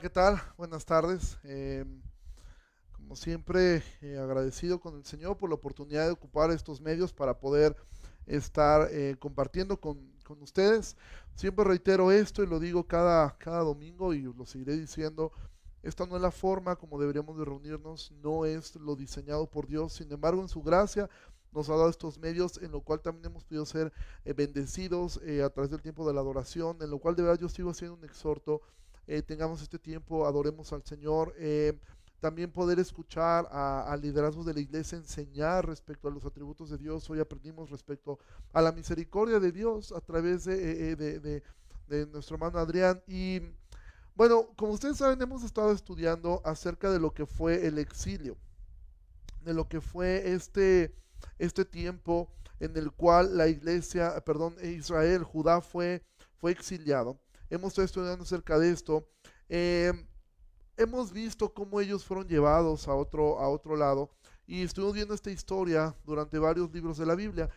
¿qué tal? Buenas tardes. Eh, como siempre, eh, agradecido con el Señor por la oportunidad de ocupar estos medios para poder estar eh, compartiendo con, con, ustedes. Siempre reitero esto y lo digo cada, cada domingo y lo seguiré diciendo. Esta no es la forma como deberíamos de reunirnos, no es lo diseñado por Dios. Sin embargo, en su gracia nos ha dado estos medios en lo cual también hemos podido ser eh, bendecidos eh, a través del tiempo de la adoración, en lo cual de verdad yo sigo haciendo un exhorto, eh, tengamos este tiempo, adoremos al Señor, también poder escuchar a, liderazgos de la iglesia enseñar respecto a los atributos de Dios, hoy aprendimos respecto a la misericordia de Dios a través de, de, de nuestro hermano Adrián y bueno, como ustedes saben, hemos estado estudiando acerca de lo que fue el exilio, de lo que fue este este tiempo en el cual la iglesia, perdón, Israel, Judá fue, fue exiliado. Hemos estado estudiando acerca de esto. Eh, hemos visto cómo ellos fueron llevados a otro, a otro lado y estuvimos viendo esta historia durante varios libros de la Biblia.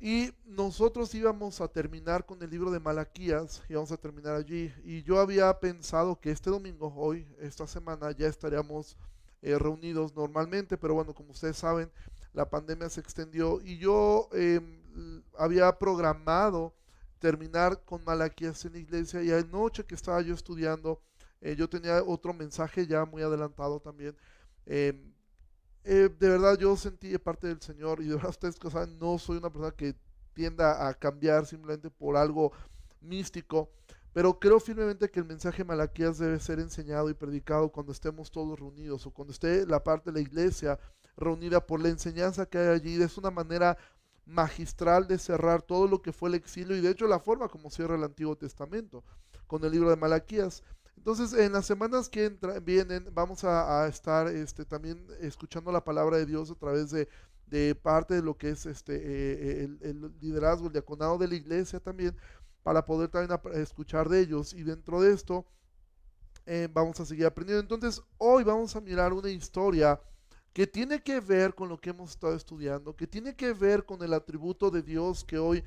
Y nosotros íbamos a terminar con el libro de Malaquías, íbamos a terminar allí. Y yo había pensado que este domingo, hoy, esta semana, ya estaríamos eh, reunidos normalmente, pero bueno, como ustedes saben, la pandemia se extendió y yo em, había programado terminar con Malaquías en la iglesia y anoche que estaba yo estudiando, eh, yo tenía otro mensaje ya muy adelantado también. Em, eh, de verdad yo sentí de parte del Señor y de verdad ustedes que saben, no soy una persona que tienda a cambiar simplemente por algo místico, pero creo firmemente que el mensaje de Malaquías debe ser enseñado y predicado cuando estemos todos reunidos o cuando esté la parte de la iglesia reunida por la enseñanza que hay allí. Es una manera magistral de cerrar todo lo que fue el exilio y de hecho la forma como cierra el Antiguo Testamento con el libro de Malaquías. Entonces, en las semanas que vienen, vamos a, estar este, también escuchando la palabra de Dios a través de, parte de lo que es este, eh, el, el, liderazgo, el diaconado de la iglesia también, para poder también escuchar de ellos. Y dentro de esto, eh, vamos a seguir aprendiendo. Entonces, hoy vamos a mirar una historia que tiene que ver con lo que hemos estado estudiando, que tiene que ver con el atributo de Dios que hoy,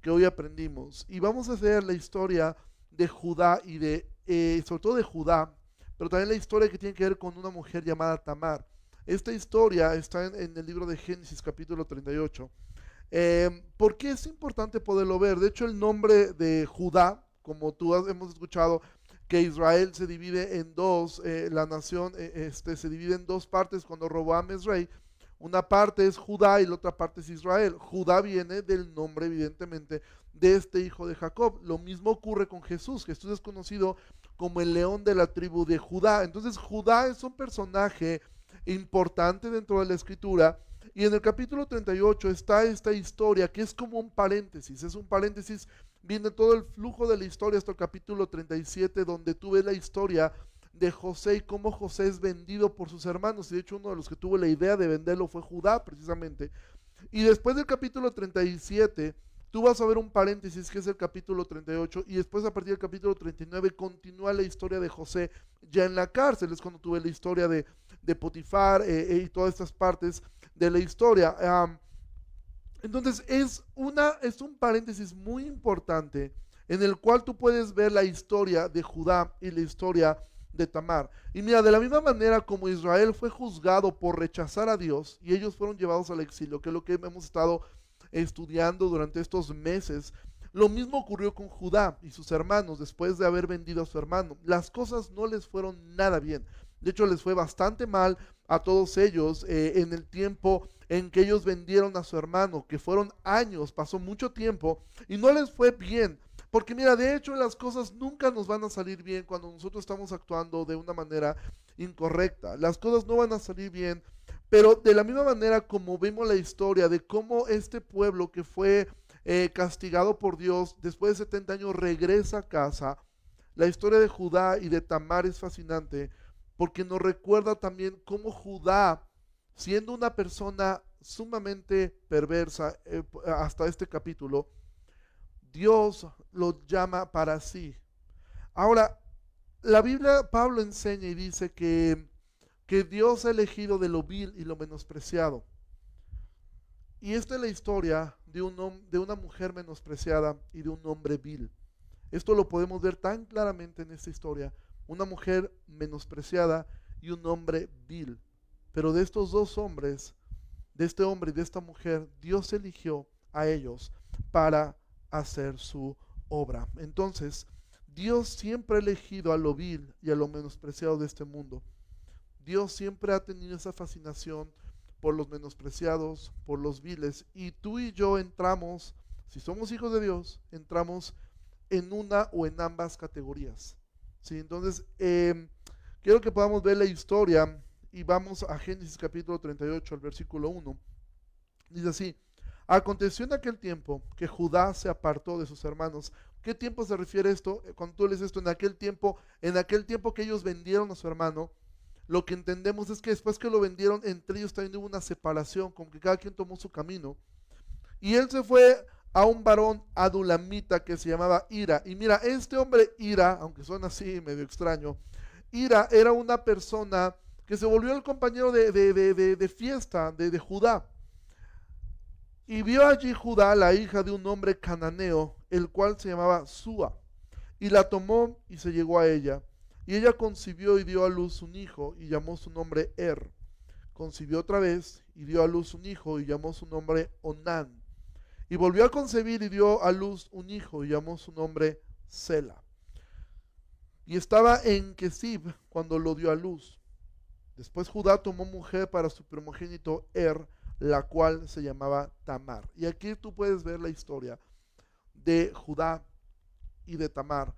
que hoy aprendimos. Y vamos a hacer la historia de Judá y de, eh, sobre todo de Judá, pero también la historia que tiene que ver con una mujer llamada Tamar. Esta historia está en, el libro de Génesis capítulo 38. Eh, ¿Por qué es importante poderlo ver? De hecho, el nombre de Judá, como tú hemos escuchado, que Israel se divide en dos, eh, la nación eh, este, se divide en dos partes cuando Roboam es rey. Una parte es Judá y la otra parte es Israel. Judá viene del nombre, evidentemente, de este hijo de Jacob. Lo mismo ocurre con Jesús. Jesús es conocido como el león de la tribu de Judá. Entonces, Judá es un personaje importante dentro de la escritura. Y en el capítulo 38 está esta historia que es como un paréntesis. Es un paréntesis viene todo el flujo de la historia hasta el capítulo 37, donde tú ves la historia de José y cómo José es vendido por sus hermanos. Y de hecho, uno de los que tuvo la idea de venderlo fue Judá, precisamente. Y después del capítulo 37, tú vas a ver un paréntesis que es el capítulo 38, y después a partir del capítulo 39 continúa la historia de José ya en la cárcel. Es cuando tuve la historia de, de Potifar eh, eh, y todas estas partes de la historia. Entonces es, una, es un paréntesis muy importante en el cual tú puedes ver la historia de Judá y la historia de Tamar. Y mira, de la misma manera como Israel fue juzgado por rechazar a Dios y ellos fueron llevados al exilio, que es lo que hemos estado estudiando durante estos meses, lo mismo ocurrió con Judá y sus hermanos después de haber vendido a su hermano. Las cosas no les fueron nada bien. De hecho, les fue bastante mal a todos ellos eh, en el tiempo en que ellos vendieron a su hermano, que fueron años, pasó mucho tiempo y no les fue bien. Porque mira, de hecho las cosas nunca nos van a salir bien cuando nosotros estamos actuando de una manera incorrecta. Las cosas no van a salir bien, pero de la misma manera como vemos la historia de cómo este pueblo que fue eh, castigado por Dios después de 70 años regresa a casa, la historia de Judá y de Tamar es fascinante porque nos recuerda también cómo Judá siendo una persona sumamente perversa eh, hasta este capítulo, Dios lo llama para sí. Ahora, la Biblia, Pablo enseña y dice que, que Dios ha elegido de lo vil y lo menospreciado. Y esta es la historia de, un, de una mujer menospreciada y de un hombre vil. Esto lo podemos ver tan claramente en esta historia una mujer menospreciada y un hombre vil. Pero de estos dos hombres, de este hombre y de esta mujer, Dios eligió a ellos para hacer su obra. Entonces, Dios siempre ha elegido a lo vil y a lo menospreciado de este mundo. Dios siempre ha tenido esa fascinación por los menospreciados, por los viles. Y tú y yo entramos, si somos hijos de Dios, entramos en una o en ambas categorías. ¿Sí? Entonces, em, quiero que podamos ver la historia y vamos a Génesis capítulo 38, al versículo 1. Dice así, aconteció en aquel tiempo que Judá se apartó de sus hermanos. ¿Qué tiempo se refiere esto? Cuando tú lees esto, en aquel tiempo, en aquel tiempo que ellos vendieron a su hermano, lo que entendemos es que después que lo vendieron, entre ellos también hubo una separación, como que cada quien tomó su camino. Y él se fue a un varón adulamita que se llamaba Ira. Y mira, este hombre Ira, aunque suena así medio extraño, Ira era una persona que se volvió el compañero de, de, fiesta de, de Judá. Y vio allí Judá la hija de un hombre cananeo, el cual se llamaba Sua, y la tomó y se llegó a ella. Y ella concibió y dio a luz un hijo y llamó su nombre Er. Concibió otra vez y dio a luz un hijo y llamó su nombre Onán. Y volvió a concebir y dio a luz un hijo y llamó su nombre Sela. Y estaba en Kesib cuando lo dio a luz. Después Judá tomó mujer para su primogénito Er, la cual se llamaba Tamar. Y aquí tú puedes ver la historia de Judá y de Tamar.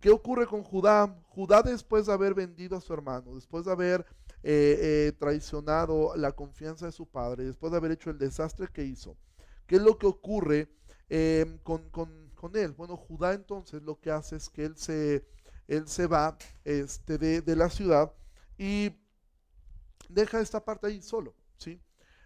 ¿Qué ocurre con Judá? Judá después de haber vendido a su hermano, después de haber eh, eh, traicionado la confianza de su padre, después de haber hecho el desastre que hizo, ¿qué es lo que ocurre em, con, él? Bueno, Judá entonces lo que hace es que él se, él se va este, de, la ciudad y deja esta parte ahí solo, ¿sí?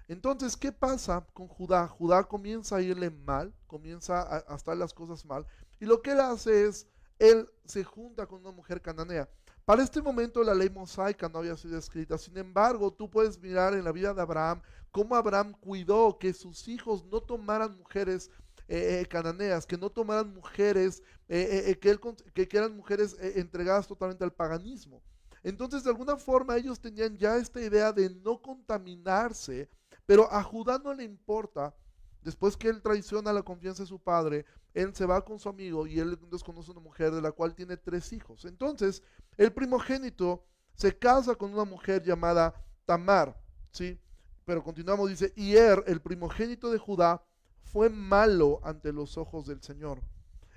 Entonces, ¿qué pasa con Judá? Judá comienza a irle mal, comienza a, a estar las cosas mal, y lo que él hace es él se junta con una mujer cananea. Para este momento la ley mosaica no había sido escrita, sin embargo tú puedes mirar en la vida de Abraham cómo Abraham cuidó que sus hijos no tomaran mujeres eh, eh, cananeas, que no tomaran mujeres, eh, que, que, eran mujeres entregadas totalmente al paganismo. Entonces de alguna forma ellos tenían ya esta idea de no contaminarse, pero a Judá no le importa Después que él traiciona la confianza de su padre, él se va con su amigo y él desconoce una mujer de la cual tiene tres hijos. Entonces, el primogénito se casa con una mujer llamada Tamar, ¿sí? Pero continuamos, dice, y Er, el primogénito de Judá, fue malo ante los ojos del Señor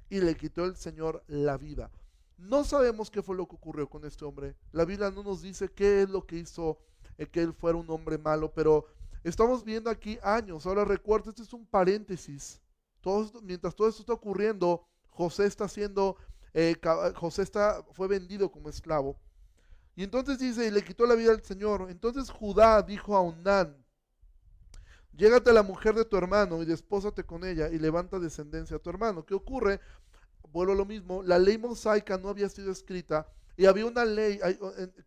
y le quitó el Señor la vida. No sabemos qué fue lo que ocurrió con este hombre. La Biblia no nos dice qué es lo que hizo eh, que él fuera un hombre malo, pero Estamos viendo aquí años. Ahora recuerda, este es un paréntesis. Mientras todo esto está ocurriendo, José está siendo, eh, José está, fue vendido como esclavo. Y entonces dice, y le quitó la vida al Señor. Entonces Judá dijo a Onán, llégate a la mujer de tu hermano y despósate con ella y levanta descendencia a tu hermano. ¿Qué ocurre? Vuelvo a lo mismo, la ley mosaica no había sido escrita y había una ley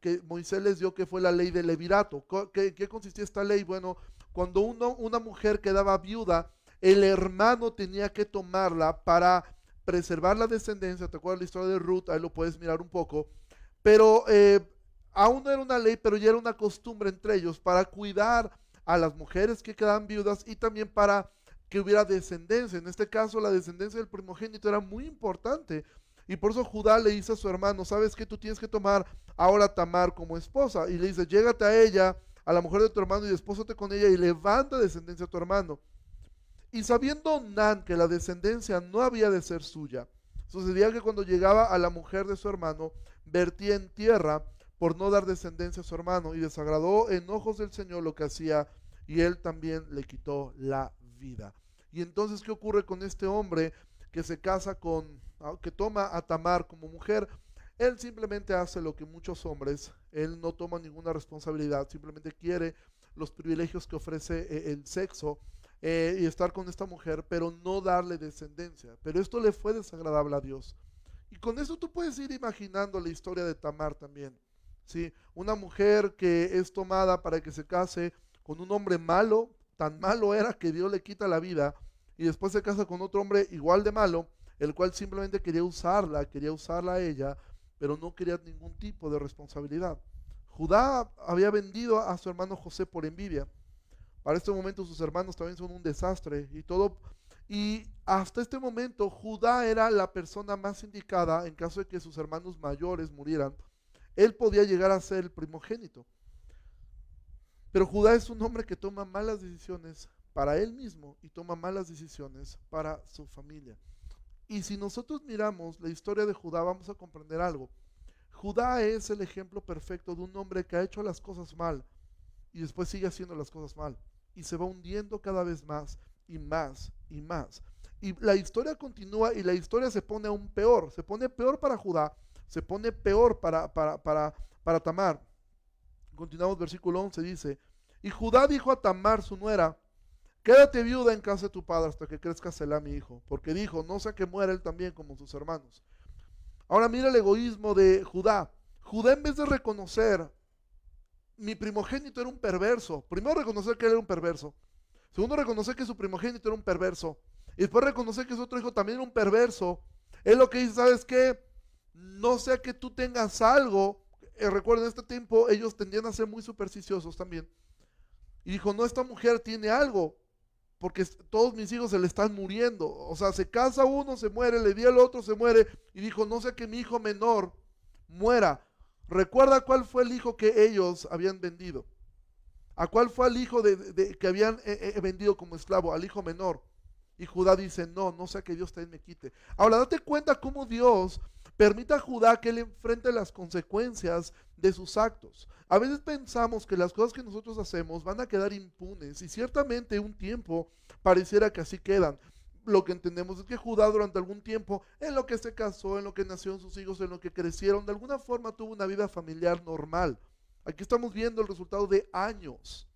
que Moisés les dio que fue la ley del levirato. ¿Qué, qué consistía esta ley? Bueno, cuando una mujer quedaba viuda, el hermano tenía que tomarla para preservar la descendencia. ¿Te acuerdas la historia de Ruth? Ahí lo puedes mirar un poco. Pero eh, aún no era una ley, pero ya era una costumbre entre ellos para cuidar a las mujeres que quedaban viudas y también para que hubiera descendencia. En este caso, la descendencia del primogénito era muy importante y por eso Judá le dice a su hermano, ¿sabes que Tú tienes que tomar ahora a Tamar como esposa. Y le dice, llégate a ella, a la mujer de tu hermano, y despósate con ella y levanta descendencia a tu hermano. Y sabiendo Nan que la descendencia no había de ser suya, sucedía que cuando llegaba a la mujer de su hermano, vertía en tierra por no dar descendencia a su hermano, y desagradó en ojos del Señor lo que hacía, y él también le quitó la vida. Y entonces, ¿qué ocurre con este hombre que se casa con que toma a Tamar como mujer, él simplemente hace lo que muchos hombres, él no toma ninguna responsabilidad, simplemente quiere los privilegios que ofrece eh, el sexo eh, y estar con esta mujer, pero no darle descendencia. Pero esto le fue desagradable a Dios. Y con eso tú puedes ir imaginando la historia de Tamar también. ¿sí? Una mujer que es tomada para que se case con un hombre malo, tan malo era que Dios le quita la vida, y después se casa con otro hombre igual de malo, el cual simplemente quería usarla, quería usarla a ella pero no quería ningún tipo de responsabilidad. Judá había vendido a su hermano José por envidia. Para este momento sus hermanos también son un desastre y todo. Y hasta este momento Judá era la persona más indicada en caso de que sus hermanos mayores murieran. Él podía llegar a ser el primogénito. Pero Judá es un hombre que toma malas decisiones para él mismo y toma malas decisiones para su familia. Y si nosotros miramos la historia de Judá, vamos a comprender algo. Judá es el ejemplo perfecto de un hombre que ha hecho las cosas mal y después sigue haciendo las cosas mal y se va hundiendo cada vez más y más y más. Y la historia continúa y la historia se pone aún peor. Se pone peor para Judá, se pone peor para, para, para, para Tamar. Continuamos, versículo 11 dice, y Judá dijo a Tamar, su nuera, quédate viuda en casa de tu padre hasta que crezca Selah, mi hijo, porque dijo, no sea que muera él también como sus hermanos. Ahora mira el egoísmo de Judá. Judá en vez de reconocer, mi primogénito era un perverso, primero reconocer que él era un perverso, segundo reconocer que su primogénito era un perverso, y después reconocer que su otro hijo también era un perverso, es lo que dice, ¿sabes qué? No sea que tú tengas algo eh, recuerden, en este tiempo ellos tendían a ser muy supersticiosos también. Y dijo, no, esta mujer tiene algo, porque todos mis hijos se le están muriendo. O sea, se casa uno, se muere, le di al otro, se muere. Y dijo, no sé que mi hijo menor muera. Recuerda cuál fue el hijo que ellos habían vendido. ¿A cuál fue el hijo de, que habían eh, eh, vendido como esclavo? Al hijo menor. Y Judá dice, no, no sea que Dios también me quite. Ahora, date cuenta cómo Dios Permita a Judá que él enfrente las consecuencias de sus actos. A veces pensamos que las cosas que nosotros hacemos van a quedar impunes y ciertamente un tiempo pareciera que así quedan. Lo que entendemos es que Judá durante algún tiempo, en lo que se casó, en lo que nacieron sus hijos, en lo que crecieron, de alguna forma tuvo una vida familiar normal. Aquí estamos viendo el resultado de años,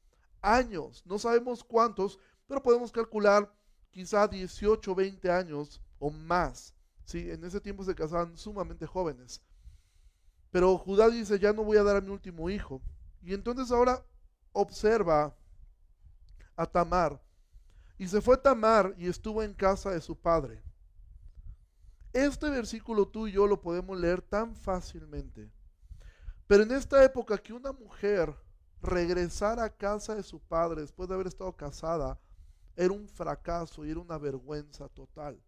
años, no sabemos cuántos, pero podemos calcular quizá 18, 20 años o más Sí, en ese tiempo se casaban sumamente jóvenes. Pero Judá dice, ya no voy a dar a mi último hijo. Y entonces ahora observa a Tamar. Y se fue Tamar y estuvo en casa de su padre. Este versículo tú y yo lo podemos leer tan fácilmente. Pero en esta época que una mujer regresara a casa de su padre después de haber estado casada, era un fracaso y era una vergüenza total.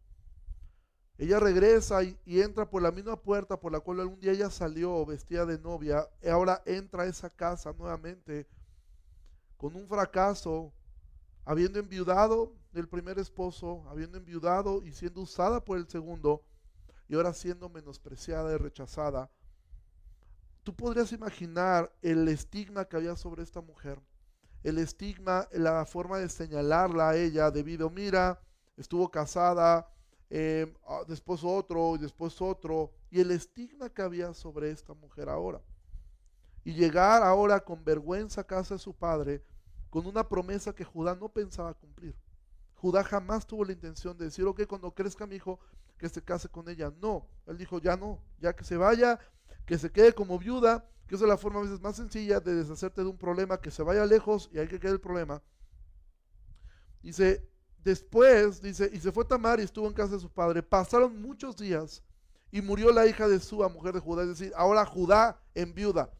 Ella regresa y, entra por la misma puerta por la cual algún día ella salió vestida de novia. Y ahora entra a esa casa nuevamente con un fracaso, habiendo enviudado del primer esposo, habiendo enviudado y siendo usada por el segundo, y ahora siendo menospreciada y rechazada. Tú podrías imaginar el estigma que había sobre esta mujer, el estigma, la forma de señalarla a ella debido, mira, estuvo casada, Em, ah, después otro, y después otro, y el estigma que había sobre esta mujer ahora. Y llegar ahora con vergüenza a casa de su padre, con una promesa que Judá no pensaba cumplir. Judá jamás tuvo la intención de decir, ok, cuando crezca mi hijo, que se case con ella. No, él dijo, ya no, ya que se vaya, que se quede como viuda, que esa es la forma a veces más sencilla de deshacerte de un problema, que se vaya lejos y hay que quede el problema. Dice, Después, dice, y se fue Tamar y estuvo en casa de su padre. Pasaron muchos días y murió la hija de Sua, mujer de Judá. Es decir, ahora Judá en viuda.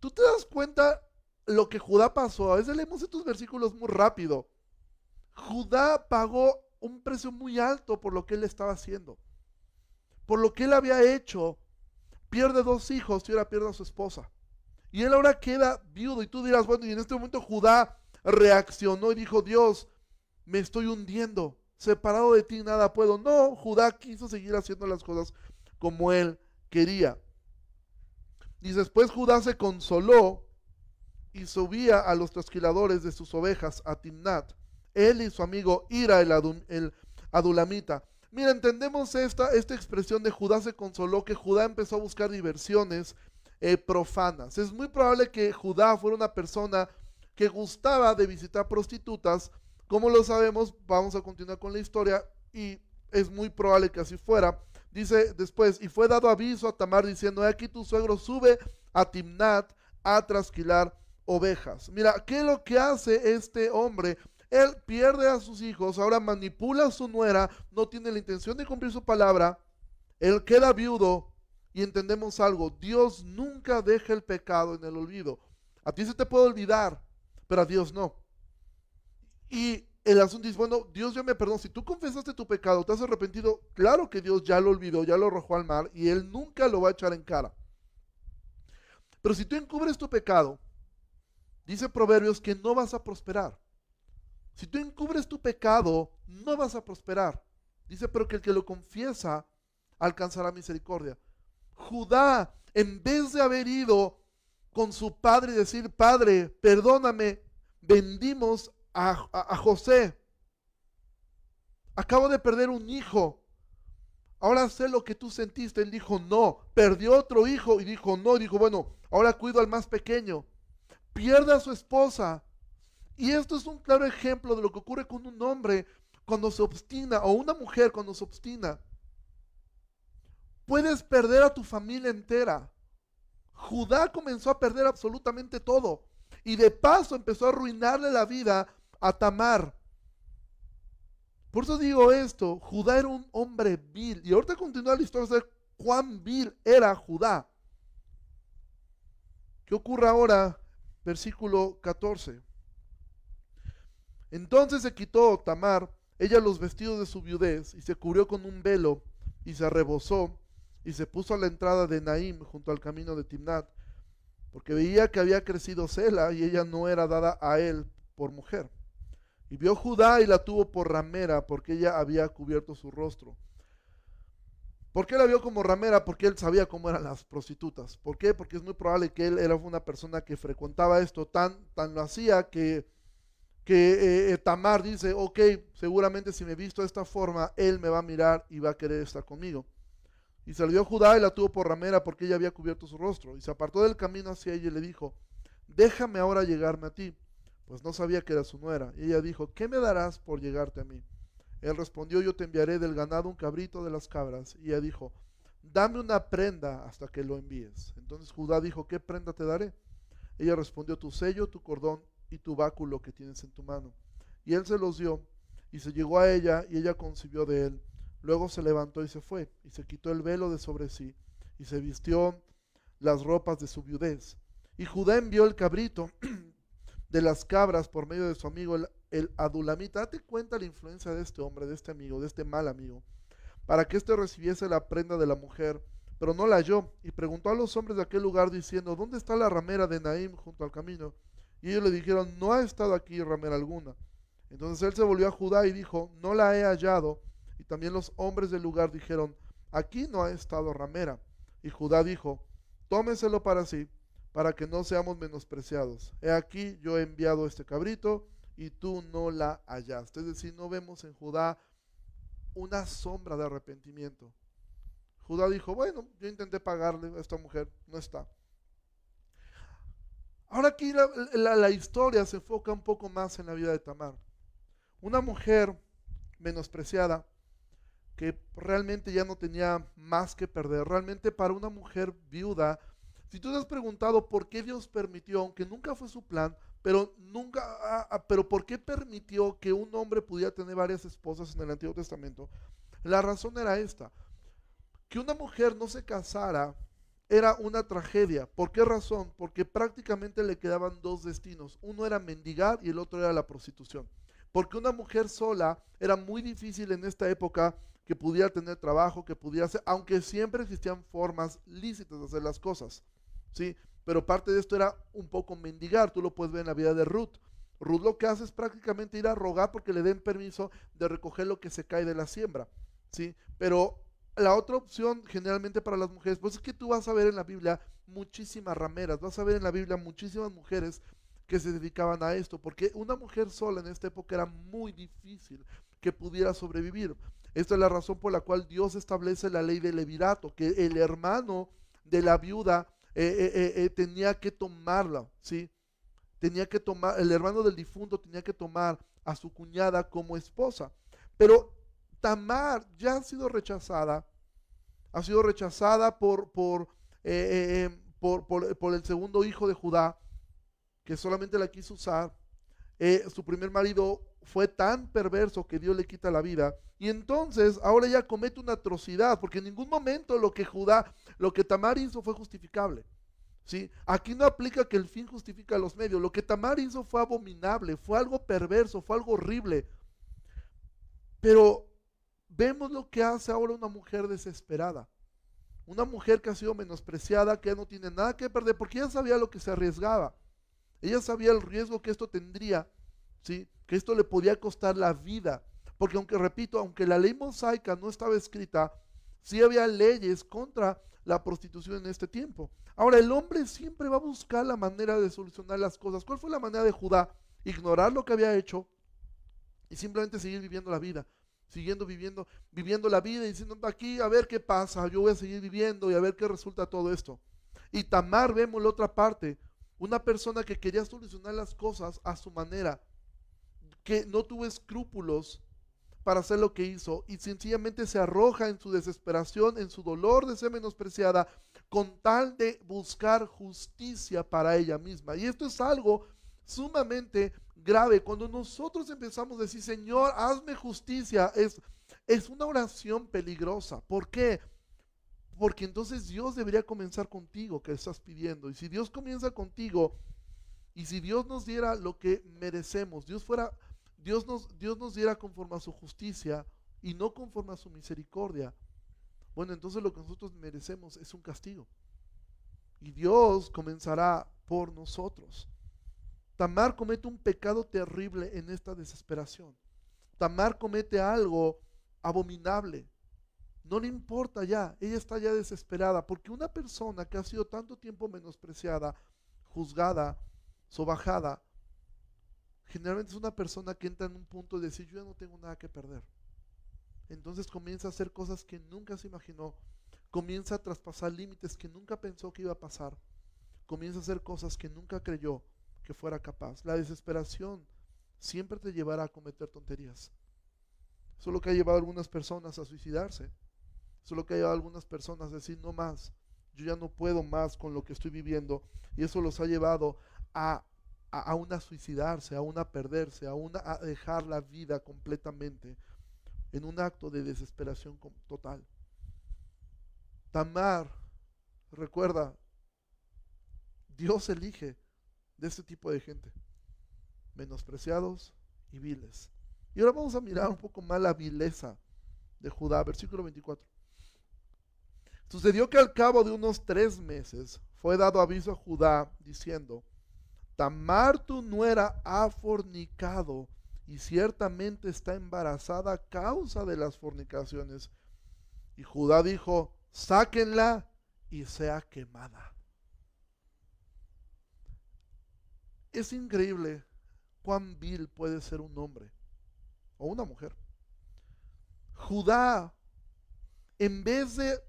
¿Tú te das cuenta lo que Judá pasó? A veces leemos estos versículos muy rápido. Judá pagó un precio muy alto por lo que él estaba haciendo. Por lo que él había hecho. Pierde dos hijos y ahora pierde a su esposa. Y él ahora queda viudo. Y tú dirás, bueno, y en este momento Judá reaccionó y dijo, Dios, me estoy hundiendo, separado de ti nada puedo. No, Judá quiso seguir haciendo las cosas como él quería. Y después Judá se consoló y subía a los trasquiladores de sus ovejas a Timnat, él y su amigo Ira el, adulamita. Mira, entendemos esta, esta expresión de Judá se consoló, que Judá empezó a buscar diversiones eh, profanas. Es muy probable que Judá fuera una persona que gustaba de visitar prostitutas como lo sabemos, vamos a continuar con la historia y es muy probable que así fuera. Dice después, y fue dado aviso a Tamar diciendo, aquí tu suegro sube a Timnat a trasquilar ovejas. Mira, ¿qué es lo que hace este hombre? Él pierde a sus hijos, ahora manipula a su nuera, no tiene la intención de cumplir su palabra, él queda viudo y entendemos algo, Dios nunca deja el pecado en el olvido. A ti se te puede olvidar, pero a Dios no. Y el asunto es, bueno, Dios ya me perdonó. Si tú confesaste tu pecado, te has arrepentido, claro que Dios ya lo olvidó, ya lo arrojó al mar y Él nunca lo va a echar en cara. Pero si tú encubres tu pecado, dice Proverbios que no vas a prosperar. Si tú encubres tu pecado, no vas a prosperar. Dice, pero que el que lo confiesa alcanzará misericordia. Judá, en vez de haber ido con su padre y decir, Padre, perdóname, vendimos a, José. Acabo de perder un hijo. Ahora sé lo que tú sentiste. Él dijo, no. Perdió otro hijo y dijo, no. dijo, bueno, ahora cuido al más pequeño. Pierde a su esposa. Y esto es un claro ejemplo de lo que ocurre con un hombre cuando se obstina o una mujer cuando se obstina. Puedes perder a tu familia entera. Judá comenzó a perder absolutamente todo. Y de paso empezó a arruinarle la vida a Tamar. Por eso digo esto, Judá era un hombre vil. Y ahorita continúa la historia de cuán vil era Judá. ¿Qué ocurre ahora? Versículo 14. Entonces se quitó Tamar, ella los vestidos de su viudez, y se cubrió con un velo, y se rebosó, y se puso a la entrada de Naim junto al camino de Timnat, porque veía que había crecido Sela, y ella no era dada a él por mujer. Y vio Judá y la tuvo por ramera, porque ella había cubierto su rostro. ¿Por qué la vio como ramera? Porque él sabía cómo eran las prostitutas. ¿Por qué? Porque es muy probable que él era una persona que frecuentaba esto, tan, tan lo hacía que, que eh, eh, Tamar dice, ok, seguramente si me he visto de esta forma, él me va a mirar y va a querer estar conmigo. Y salió Judá y la tuvo por ramera porque ella había cubierto su rostro. Y se apartó del camino hacia ella y le dijo, déjame ahora llegarme a ti pues no sabía que era su nuera. Y ella dijo, ¿qué me darás por llegarte a mí? Él respondió, yo te enviaré del ganado un cabrito de las cabras. Y ella dijo, dame una prenda hasta que lo envíes. Entonces Judá dijo, ¿qué prenda te daré? Ella respondió, tu sello, tu cordón y tu báculo que tienes en tu mano. Y él se los dio y se llegó a ella y ella concibió de él. Luego se levantó y se fue y se quitó el velo de sobre sí y se vistió las ropas de su viudez. Y Judá envió el cabrito de las cabras por medio de su amigo el, adulamita. Date cuenta la influencia de este hombre, de este amigo, de este mal amigo, para que éste recibiese la prenda de la mujer, pero no la halló, y preguntó a los hombres de aquel lugar diciendo, ¿dónde está la ramera de Naim junto al camino? Y ellos le dijeron, no ha estado aquí ramera alguna. Entonces él se volvió a Judá y dijo, no la he hallado. Y también los hombres del lugar dijeron, aquí no ha estado ramera. Y Judá dijo, tómeselo para sí para que no seamos menospreciados. He aquí yo he enviado este cabrito y tú no la hallaste. Es decir, no vemos en Judá una sombra de arrepentimiento. Judá dijo, bueno, yo intenté pagarle a esta mujer, no está. Ahora aquí la, la, historia se enfoca un poco más en la vida de Tamar. Una mujer menospreciada que realmente ya no tenía más que perder. Realmente para una mujer viuda si tú te has preguntado por qué Dios permitió, aunque nunca fue su plan, pero nunca, ah, ah, pero por qué permitió que un hombre pudiera tener varias esposas en el Antiguo Testamento, la razón era esta: que una mujer no se casara era una tragedia. ¿Por qué razón? Porque prácticamente le quedaban dos destinos. Uno era mendigar y el otro era la prostitución. Porque una mujer sola era muy difícil en esta época que pudiera tener trabajo, que pudiera hacer, aunque siempre existían formas lícitas de hacer las cosas. ¿sí? Pero parte de esto era un poco mendigar, tú lo puedes ver en la vida de Ruth. Ruth lo que hace es prácticamente ir a rogar porque le den permiso de recoger lo que se cae de la siembra, ¿sí? Pero la otra opción generalmente para las mujeres, pues es que tú vas a ver en la Biblia muchísimas rameras, vas a ver en la Biblia muchísimas mujeres que se dedicaban a esto, porque una mujer sola en esta época era muy difícil que pudiera sobrevivir. Esta es la razón por la cual Dios establece la ley del levirato, que el hermano de la viuda eh, eh, eh, tenía que tomarla, ¿sí? Tenía que tomar, el hermano del difunto tenía que tomar a su cuñada como esposa. Pero Tamar ya ha sido rechazada, ha sido rechazada por, por, por, por, el segundo hijo de Judá, que solamente la quiso usar. Eh, su primer marido fue tan perverso que Dios le quita la vida. Y entonces ahora ella comete una atrocidad, porque en ningún momento lo que Judá, lo que Tamar hizo fue justificable. ¿sí? Aquí no aplica que el fin justifica los medios. Lo que Tamar hizo fue abominable, fue algo perverso, fue algo horrible. Pero vemos lo que hace ahora una mujer desesperada. Una mujer que ha sido menospreciada, que no tiene nada que perder, porque ella sabía lo que se arriesgaba. Ella sabía el riesgo que esto tendría, ¿sí? que esto le podía costar la vida. Porque aunque, repito, aunque la ley mosaica no estaba escrita, sí había leyes contra la prostitución en este tiempo. Ahora, el hombre siempre va a buscar la manera de solucionar las cosas. ¿Cuál fue la manera de Judá? Ignorar lo que había hecho y simplemente seguir viviendo la vida siguiendo viviendo, viviendo la vida y diciendo, aquí a ver qué pasa, yo voy a seguir viviendo y a ver qué resulta todo esto. Y Tamar, vemos la otra parte, una persona que quería solucionar las cosas a su manera, que no tuvo escrúpulos para hacer lo que hizo y sencillamente se arroja en su desesperación, en su dolor de ser menospreciada, con tal de buscar justicia para ella misma. Y esto es algo sumamente grave. Cuando nosotros empezamos a decir, Señor, hazme justicia, es, es una oración peligrosa. ¿Por qué? Porque entonces Dios debería comenzar contigo, que estás pidiendo. Y si Dios comienza contigo, y si Dios nos diera lo que merecemos, Dios fuera, Dios nos, Dios nos diera conforme a su justicia y no conforme a su misericordia, bueno, entonces lo que nosotros merecemos es un castigo. Y Dios comenzará por nosotros. Tamar comete un pecado terrible en esta desesperación. Tamar comete algo abominable. No le importa ya, ella está ya desesperada, porque una persona que ha sido tanto tiempo menospreciada, juzgada, sobajada, generalmente es una persona que entra en un punto de decir, yo ya no tengo nada que perder. Entonces comienza a hacer cosas que nunca se imaginó, comienza a traspasar límites que nunca pensó que iba a pasar, comienza a hacer cosas que nunca creyó que fuera capaz. La desesperación siempre te llevará a cometer tonterías. Eso es lo que ha llevado a algunas personas a suicidarse. Eso es lo que ha llevado algunas personas a decir, no más, yo ya no puedo más con lo que estoy viviendo. Y eso los ha llevado a, a, una suicidarse, a una perderse, a una a dejar la vida completamente en un acto de desesperación total. Tamar, recuerda, Dios elige de este tipo de gente, menospreciados y viles. Y ahora vamos a mirar un poco más la vileza de Judá, versículo 24. Sucedió que al cabo de unos tres meses fue dado aviso a Judá diciendo, Tamar tu nuera ha fornicado y ciertamente está embarazada a causa de las fornicaciones. Y Judá dijo, sáquenla y sea quemada. Es increíble cuán vil puede ser un hombre o una mujer. Judá, en vez de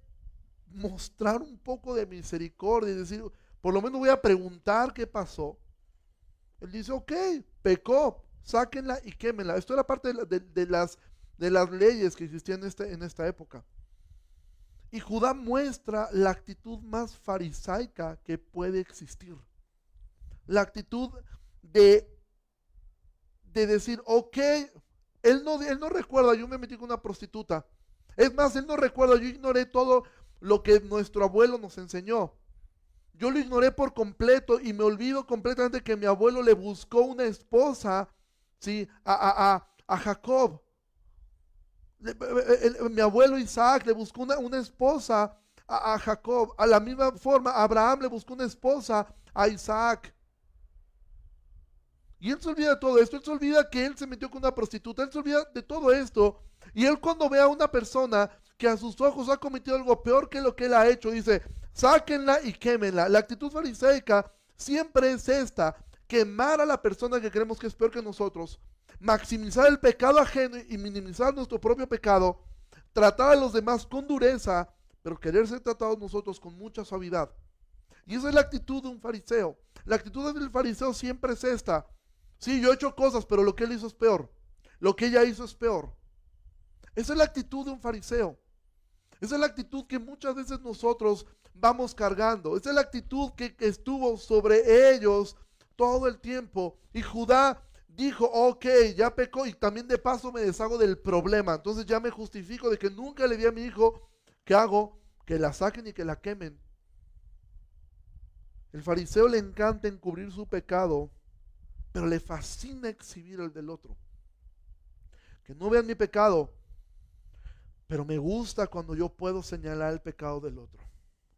mostrar un poco de misericordia y decir, por lo menos voy a preguntar qué pasó, él dice, ok, pecó, sáquenla y quémenla. Esto era parte de, las, de las leyes que existían en, este, en esta época. Y Judá muestra la actitud más farisaica que puede existir la actitud de, de decir, ok, él no, él no recuerda, yo me metí con una prostituta. Es más, él no recuerda, yo ignoré todo lo que nuestro abuelo nos enseñó. Yo lo ignoré por completo y me olvido completamente que mi abuelo le buscó una esposa, ¿sí? A, a, Jacob. mi abuelo Isaac le buscó una, una esposa a, a, Jacob. A la misma forma, Abraham le buscó una esposa a Isaac. Y él se olvida de todo esto, él se olvida que él se metió con una prostituta, él se olvida de todo esto. Y él cuando ve a una persona que a sus ojos ha cometido algo peor que lo que él ha hecho, dice, sáquenla y quémenla. La actitud fariseica siempre es esta, quemar a la persona que creemos que es peor que nosotros, maximizar el pecado ajeno y minimizar nuestro propio pecado, tratar a los demás con dureza, pero querer ser tratados nosotros con mucha suavidad. Y esa es la actitud de un fariseo. La actitud del fariseo siempre es esta. Sí, yo he hecho cosas, pero lo que él hizo es peor. Lo que ella hizo es peor. Esa es la actitud de un fariseo. Esa es la actitud que muchas veces nosotros vamos cargando. Esa es la actitud que, estuvo sobre ellos todo el tiempo. Y Judá dijo, ok, ya pecó y también de paso me deshago del problema. Entonces ya me justifico de que nunca le di a mi hijo, ¿qué hago? Que la saquen y que la quemen. El fariseo le encanta encubrir su pecado, pero le fascina exhibir el del otro. Que no vean mi pecado, pero me gusta cuando yo puedo señalar el pecado del otro.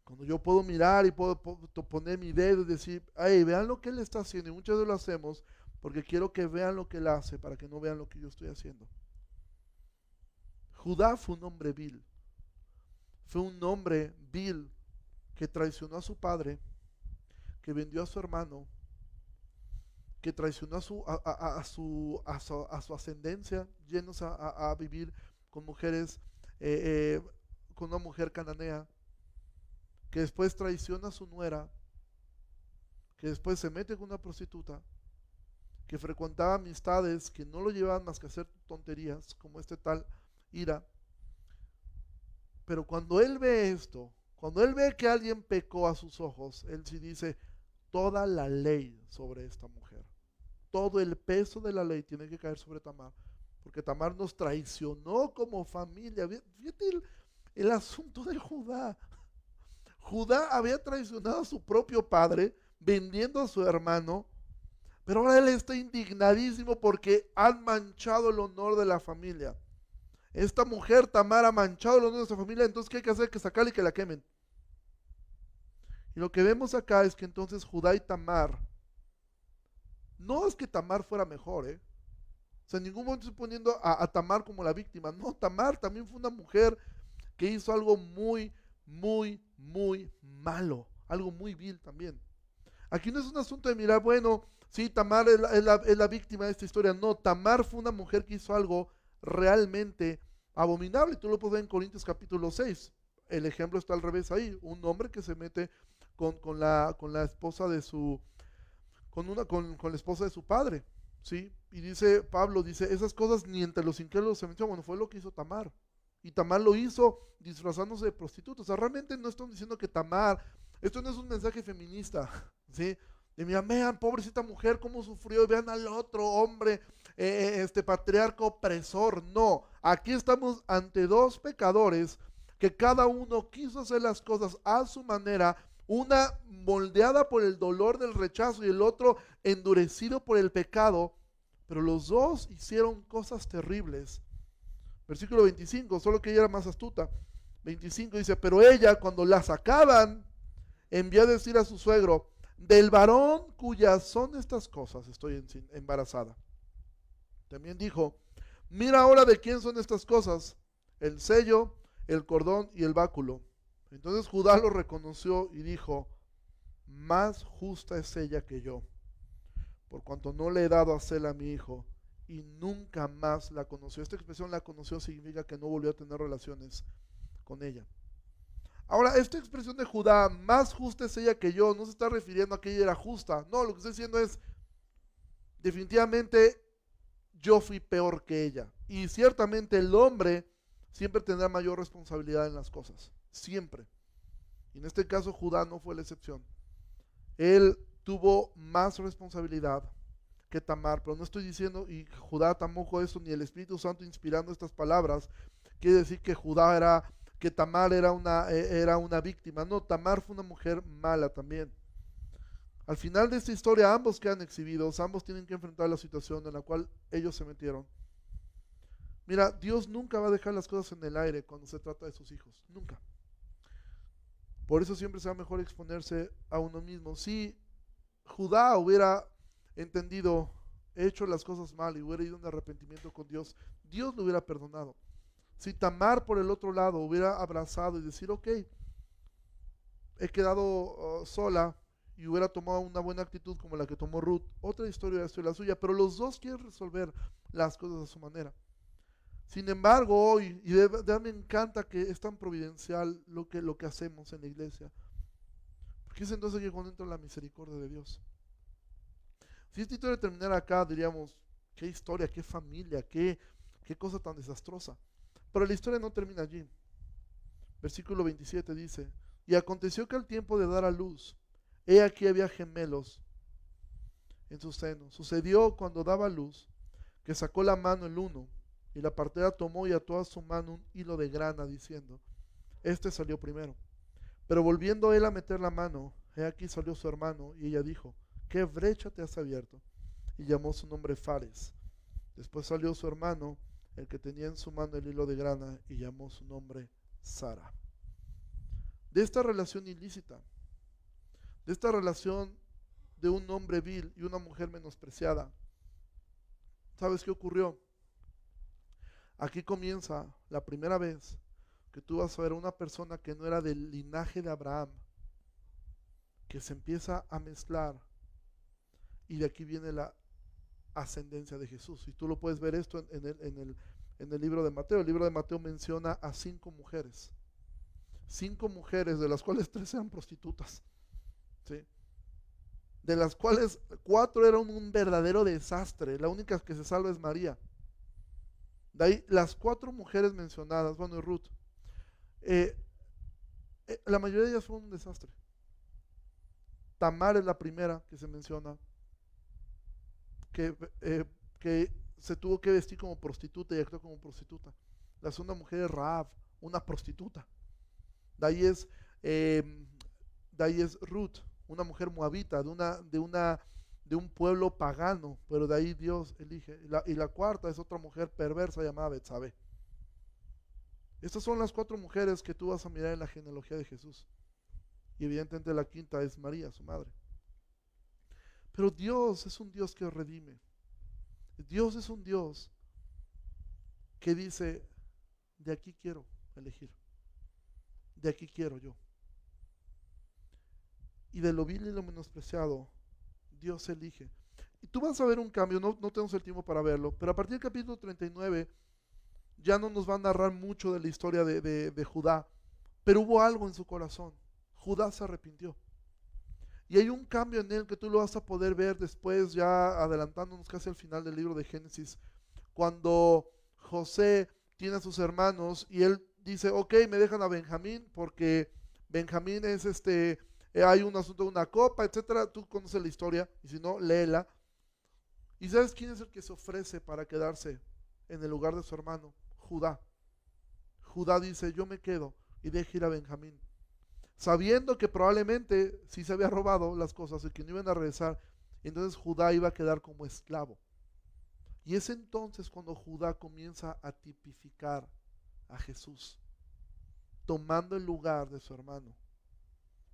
Cuando yo puedo mirar y puedo, poner mi dedo y decir, hey, vean lo que él está haciendo. Y muchas veces lo hacemos porque quiero que vean lo que él hace para que no vean lo que yo estoy haciendo. Judá fue un hombre vil. Fue un hombre vil que traicionó a su padre, que vendió a su hermano, que traicionó a su, a, su, a su, ascendencia, llenos a, vivir con mujeres, eh, eh, con una mujer cananea, que después traiciona a su nuera, que después se mete con una prostituta, que frecuentaba amistades que no lo llevaban más que hacer tonterías, como este tal Ira. Pero cuando él ve esto, cuando él ve que alguien pecó a sus ojos, él sí dice, toda la ley sobre esta mujer, todo el peso de la ley tiene que caer sobre Tamar, porque Tamar nos traicionó como familia. Fíjate el, asunto de Judá. Judá había traicionado a su propio padre, vendiendo a su hermano, pero ahora él está indignadísimo porque han manchado el honor de la familia. Esta mujer, Tamar, ha manchado el honor de su familia, entonces ¿qué hay que hacer? Que sacarle y que la quemen. Y lo que vemos acá es que entonces Judá y Tamar, no es que Tamar fuera mejor, ¿eh? O sea, en ningún momento estoy poniendo a, Tamar como la víctima. No, Tamar también fue una mujer que hizo algo muy, muy, muy malo, algo muy vil también. Aquí no es un asunto de mirar, bueno, sí, Tamar es la, víctima de esta historia. No, Tamar fue una mujer que hizo algo realmente abominable. Tú lo puedes ver en Corintios capítulo 6. El ejemplo está al revés ahí. Un hombre que se mete con, la, esposa de su, con, una, con la esposa de su padre. ¿Sí? Y dice, Pablo dice, esas cosas ni entre los incrédulos se mencionan. Bueno, fue lo que hizo Tamar. Y Tamar lo hizo disfrazándose de prostituta. O sea, realmente no estamos diciendo que Tamar, esto no es un mensaje feminista, ¿sí? De mira, vean, pobrecita mujer, cómo sufrió, vean al otro hombre, eh, eh, este patriarca opresor. No, aquí estamos ante dos pecadores que cada uno quiso hacer las cosas a su manera, una moldeada por el dolor del rechazo y el otro endurecido por el pecado, pero los dos hicieron cosas terribles Versículo 25, solo que ella era más astuta. 25 dice, pero ella cuando la sacaban, envió a decir a su suegro, del varón cuyas son estas cosas, estoy embarazada. También dijo, mira ahora de quién son estas cosas, el sello, el cordón y el báculo. Entonces Judá lo reconoció y dijo, más justa es ella que yo, por cuanto no le he dado a hacerla a mi hijo y nunca más la conoció. Esta expresión la conoció significa que no volvió a tener relaciones con ella. Ahora, esta expresión de Judá, más justa es ella que yo, no se está refiriendo a que ella era justa. No, lo que está diciendo es, definitivamente yo fui peor que ella. Y ciertamente el hombre siempre tendrá mayor responsabilidad en las cosas. Siempre. Y en este caso Judá no fue la excepción. Él tuvo más responsabilidad que Tamar, pero no estoy diciendo, y Judá tampoco eso, ni el Espíritu Santo inspirando estas palabras, quiere decir que Judá era, que Tamar era una, e, era una víctima. No, Tamar fue una mujer mala también. Al final de esta historia ambos quedan exhibidos, ambos tienen que enfrentar la situación en la cual ellos se metieron. Mira, Dios nunca va a dejar las cosas en el aire cuando se trata de sus hijos, nunca. Por eso siempre será mejor exponerse a uno mismo. Si Judá hubiera entendido, hecho las cosas mal y hubiera ido en arrepentimiento con Dios, Dios lo hubiera perdonado. Si Tamar por el otro lado hubiera abrazado y decir, ok, he quedado uh, sola y hubiera tomado una buena actitud como la que tomó Ruth, otra historia es la suya, pero los dos quieren resolver las cosas a su manera. Sin embargo, hoy, y me encanta que es tan providencial lo que, lo que hacemos en la iglesia, porque es entonces que cuando entra la misericordia de Dios. Si esta historia terminara acá, diríamos, qué historia, qué familia, qué, qué cosa tan desastrosa. Pero la historia no termina allí. Versículo 27 dice, y aconteció que al tiempo de dar a luz, he aquí había gemelos en su seno. Sucedió cuando daba luz que sacó la mano el uno y la partera tomó y ató a su mano un hilo de grana diciendo, este salió primero. Pero volviendo él a meter la mano, he aquí salió su hermano y ella dijo, ¿qué brecha te has abierto? Y llamó su nombre Fares. Después salió su hermano, el que tenía en su mano el hilo de grana, y llamó su nombre Sara. De esta relación ilícita, de esta relación de un hombre vil y una mujer menospreciada, ¿sabes qué ocurrió? Aquí comienza la primera vez que tú vas a ver una persona que no era del linaje de Abraham, que se empieza a mezclar. Y de aquí viene la ascendencia de Jesús. Y tú lo puedes ver esto en, el, en, el, en el libro de Mateo. El libro de Mateo menciona a cinco mujeres. Cinco mujeres, de las cuales tres eran prostitutas. ¿sí? De las cuales cuatro eran un verdadero desastre. La única que se salva es María. De ahí las cuatro mujeres mencionadas, bueno, y Ruth, eh, eh, la mayoría de ellas fueron un desastre. Tamar es la primera que se menciona, que, eh, que se tuvo que vestir como prostituta y actuó como prostituta. La segunda mujer es Raab, una prostituta. De ahí es, em, de ahí es Ruth, una mujer moabita, de una, de una, de un pueblo pagano, pero de ahí Dios elige. Y la, cuarta es otra mujer perversa llamada Betsabé. Estas son las cuatro mujeres que tú vas a mirar en la genealogía de Jesús. Y evidentemente la quinta es María, su madre. Pero Dios es un Dios que redime. Dios es un Dios que dice, de aquí quiero elegir. De aquí quiero yo. Y de lo vil y lo menospreciado, Dios elige. Y tú vas a ver un cambio, no, no tenemos el tiempo para verlo, pero a partir del capítulo 39 ya no nos va a narrar mucho de la historia de, Judá, pero hubo algo en su corazón. Judá se arrepintió. Y hay un cambio en él que tú lo vas a poder ver después, ya adelantándonos casi al final del libro de Génesis, cuando José tiene a sus hermanos y él dice, ok, me dejan a Benjamín porque Benjamín es este, hay un asunto de una copa, etcétera. Tú conoces la historia y si no, léela. ¿Y sabes quién es el que se ofrece para quedarse en el lugar de su hermano? Judá. Judá dice, yo me quedo y deje ir a Benjamín. Sabiendo que probablemente sí se había robado las cosas y que no iban a regresar, entonces Judá iba a quedar como esclavo. Y es entonces cuando Judá comienza a tipificar a Jesús, tomando el lugar de su hermano,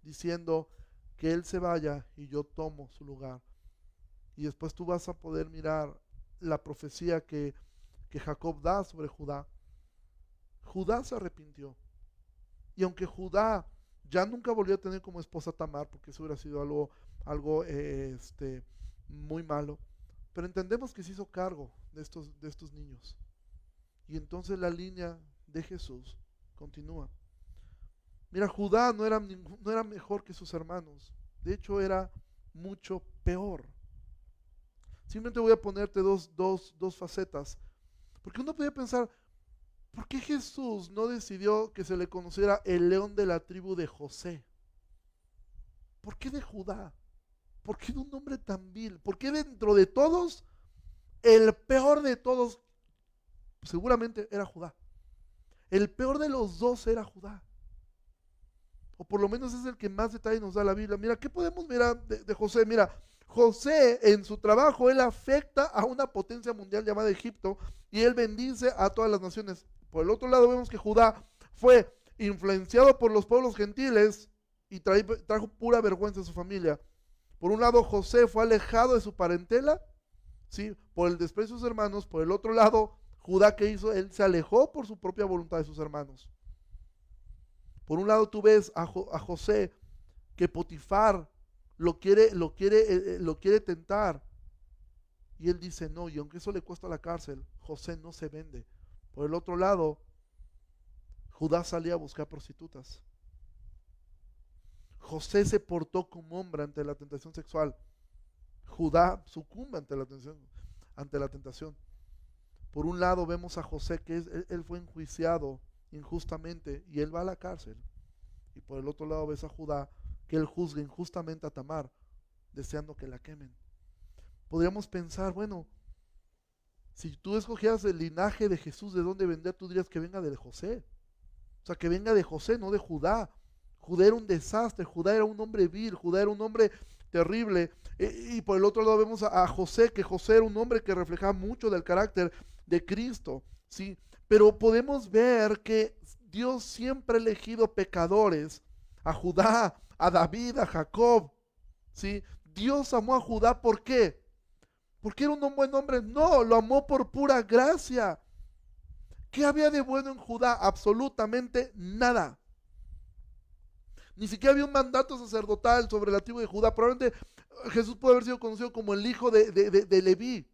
diciendo que él se vaya y yo tomo su lugar. Y después tú vas a poder mirar la profecía que que Jacob da sobre Judá, Judá se arrepintió. Y aunque Judá ya nunca volvió a tener como esposa Tamar, porque eso hubiera sido algo, algo este, muy malo, pero entendemos que se hizo cargo de estos, de estos niños. Y entonces la línea de Jesús continúa. Mira, Judá no era, no era mejor que sus hermanos, de hecho era mucho peor. Simplemente voy a ponerte dos, dos, dos facetas porque uno podía pensar, ¿por qué Jesús no decidió que se le conociera el león de la tribu de José? ¿Por qué de Judá? ¿Por qué de un hombre tan vil? ¿Por qué dentro de todos, el peor de todos, seguramente era Judá? El peor de los dos era Judá. O por lo menos es el que más detalle nos da la Biblia. Mira, ¿qué podemos mirar de, José? Mira, José en su trabajo, él afecta a una potencia mundial llamada Egipto y él bendice a todas las naciones. Por el otro lado vemos que Judá fue influenciado por los pueblos gentiles y trajo pura vergüenza a su familia. Por un lado, José fue alejado de su parentela, ¿sí? por el desprecio de sus hermanos. Por el otro lado, Judá, que hizo? Él se alejó por su propia voluntad de sus hermanos. Por un lado, tú ves a, José que Potifar lo quiere, lo quiere, eh, eh, lo quiere tentar. Y él dice, no, y aunque eso le cuesta la cárcel, José no se vende. Por el otro lado, Judá salía a buscar prostitutas. José se portó como hombre ante la tentación sexual. Judá sucumbe ante la tentación. Ante la tentación. Por un lado vemos a José que él, él fue enjuiciado injustamente y él va a la cárcel. Y por el otro lado ves a Judá que él juzgue injustamente a Tamar, deseando que la quemen. podríamos pensar, bueno, si tú escogieras el linaje de Jesús, ¿de dónde vendría? Tú dirías que venga de José. O sea, que venga de José, no de Judá. Judá era un desastre, Judá era un hombre vil, Judá era un hombre terrible. E, y, por el otro lado vemos a, José, que José era un hombre que reflejaba mucho del carácter de Cristo. ¿sí? Pero podemos ver que Dios siempre ha elegido pecadores, a Judá, a David, a Jacob. ¿sí? Dios amó a Judá, ¿por qué? Porque era un buen hombre. No, lo amó por pura gracia. ¿Qué había de bueno en Judá? Absolutamente nada. Ni siquiera había un mandato sacerdotal sobre la tribu de Judá. Probablemente Jesús puede haber sido conocido como el hijo de, de, Leví.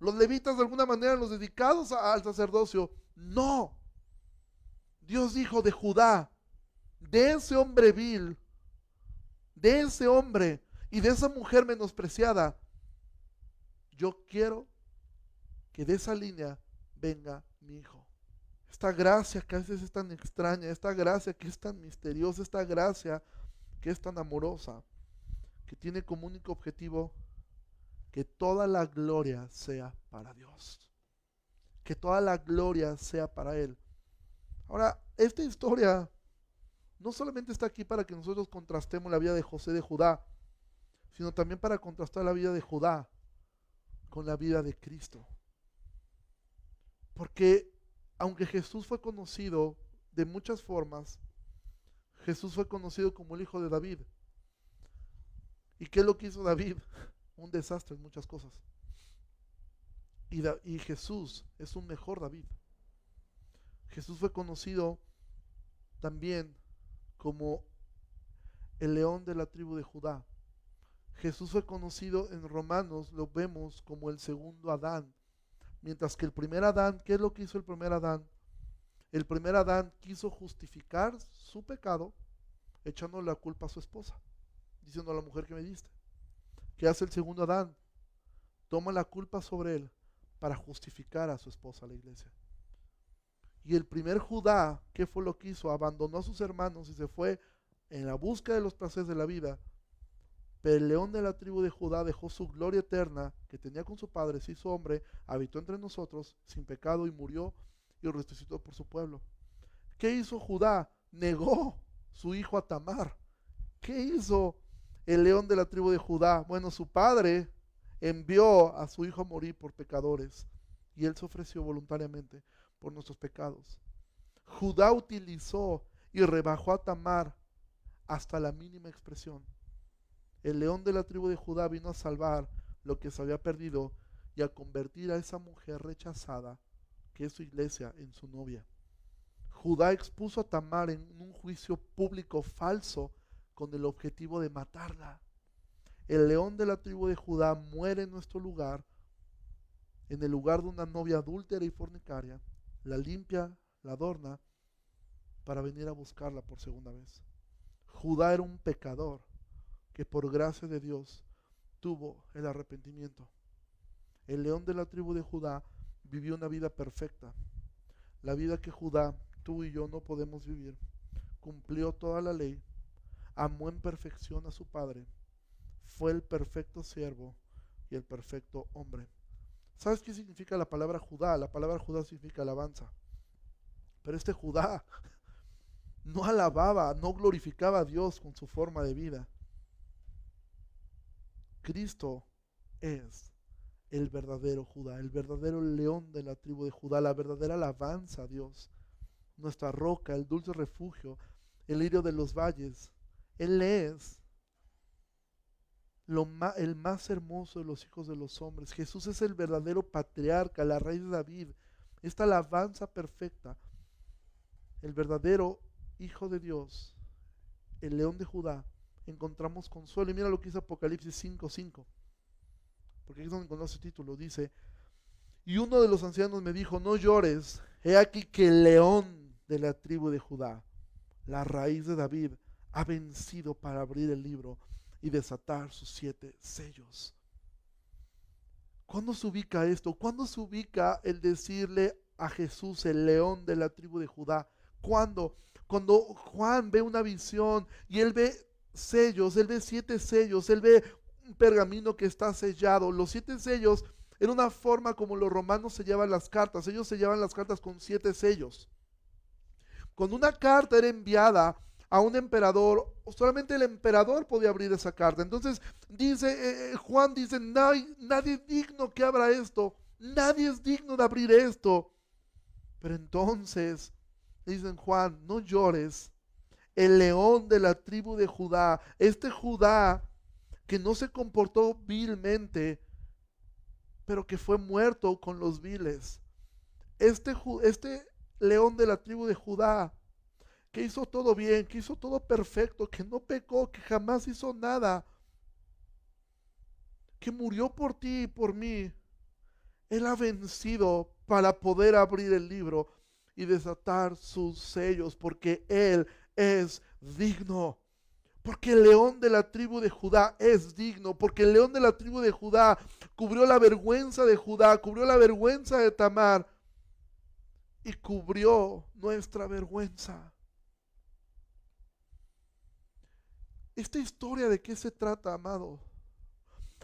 Los levitas de alguna manera los dedicados al sacerdocio. No. Dios dijo de Judá, de ese hombre vil, de ese hombre y de esa mujer menospreciada, yo quiero que de esa línea venga mi hijo. Esta gracia que a veces es tan extraña, esta gracia que es tan misteriosa, esta gracia que es tan amorosa, que tiene como único objetivo que toda la gloria sea para Dios. Que toda la gloria sea para Él. Ahora, esta historia no solamente está aquí para que nosotros contrastemos la vida de José de Judá, sino también para contrastar la vida de Judá con la vida de Cristo. Porque aunque Jesús fue conocido de muchas formas, Jesús fue conocido como el hijo de David. ¿Y qué es lo que hizo David? Un desastre en muchas cosas. Y, Jesús es un mejor David. Jesús fue conocido también como el león de la tribu de Judá. Jesús fue conocido en Romanos, lo vemos como el segundo Adán. Mientras que el primer Adán, ¿qué es lo que hizo el primer Adán? El primer Adán quiso justificar su pecado echando la culpa a su esposa, diciendo a la mujer que me diste. ¿Qué hace el segundo Adán? Toma la culpa sobre él para justificar a su esposa, la iglesia. Y el primer Judá, ¿qué fue lo que hizo? Abandonó a sus hermanos y se fue en la búsqueda de los placeres de la vida pero el león de la tribu de Judá dejó su gloria eterna que tenía con su padre, se hizo hombre, habitó entre nosotros sin pecado y murió y resucitó por su pueblo. ¿Qué hizo Judá? Negó su hijo a Tamar. ¿Qué hizo el león de la tribu de Judá? Bueno, su padre envió a su hijo a morir por pecadores y él se ofreció voluntariamente por nuestros pecados. Judá utilizó y rebajó a Tamar hasta la mínima expresión el león de la tribu de Judá vino a salvar lo que se había perdido y a convertir a esa mujer rechazada, que es su iglesia, en su novia. Judá expuso a Tamar en un juicio público falso con el objetivo de matarla. El león de la tribu de Judá muere en nuestro lugar, en el lugar de una novia adúltera y fornicaria, la limpia, la adorna, para venir a buscarla por segunda vez. Judá era un pecador que por gracia de Dios tuvo el arrepentimiento. El león de la tribu de Judá vivió una vida perfecta. La vida que Judá, tú y yo no podemos vivir. Cumplió toda la ley, amó en perfección a su padre, fue el perfecto siervo y el perfecto hombre. ¿Sabes qué significa la palabra Judá? La palabra Judá significa alabanza. Pero este Judá no alababa, no glorificaba a Dios con su forma de vida. Cristo es el verdadero Judá, el verdadero león de la tribu de Judá, la verdadera alabanza a Dios, nuestra roca, el dulce refugio, el lirio de los valles. Él es el más hermoso de los hijos de los hombres. Jesús es el verdadero patriarca, la raíz de David, esta alabanza perfecta, el verdadero Hijo de Dios, el león de Judá, encontramos consuelo. Y mira lo que dice Apocalipsis 5:5. Porque es donde encontramos ese título. Dice, y uno de los ancianos me dijo, no llores, he aquí que el león de la tribu de Judá, la raíz de David, ha vencido para abrir el libro y desatar sus siete sellos. ¿Cuándo se ubica esto? ¿Cuándo se ubica el decirle a Jesús el león de la tribu de Judá? ¿Cuándo? Cuando Juan ve una visión y él ve sellos, él ve siete sellos, él ve pergamino que está sellado. Los siete sellos era una forma como los romanos sellaban las cartas. Ellos sellaban las cartas con siete sellos. Cuando una carta era enviada a un emperador, solamente el emperador podía abrir esa carta. Entonces dice, eh, eh, Juan dice, nadie, nadie es digno que abra esto, nadie es digno de abrir esto. Pero entonces, dicen Juan, no llores, el león de la tribu de Judá, este Judá que no se comportó vilmente, pero que fue muerto con los viles. Este, este león de la tribu de Judá, que hizo todo bien, que hizo todo perfecto, que no pecó, que jamás hizo nada, que murió por ti y por mí, Él ha vencido para poder abrir el libro y desatar sus sellos, porque Él es digno. Porque el león de la tribu de Judá es digno, porque el león de la tribu de Judá cubrió la vergüenza de Judá, cubrió la vergüenza de Tamar y cubrió nuestra vergüenza. Esta historia de qué se trata, amado.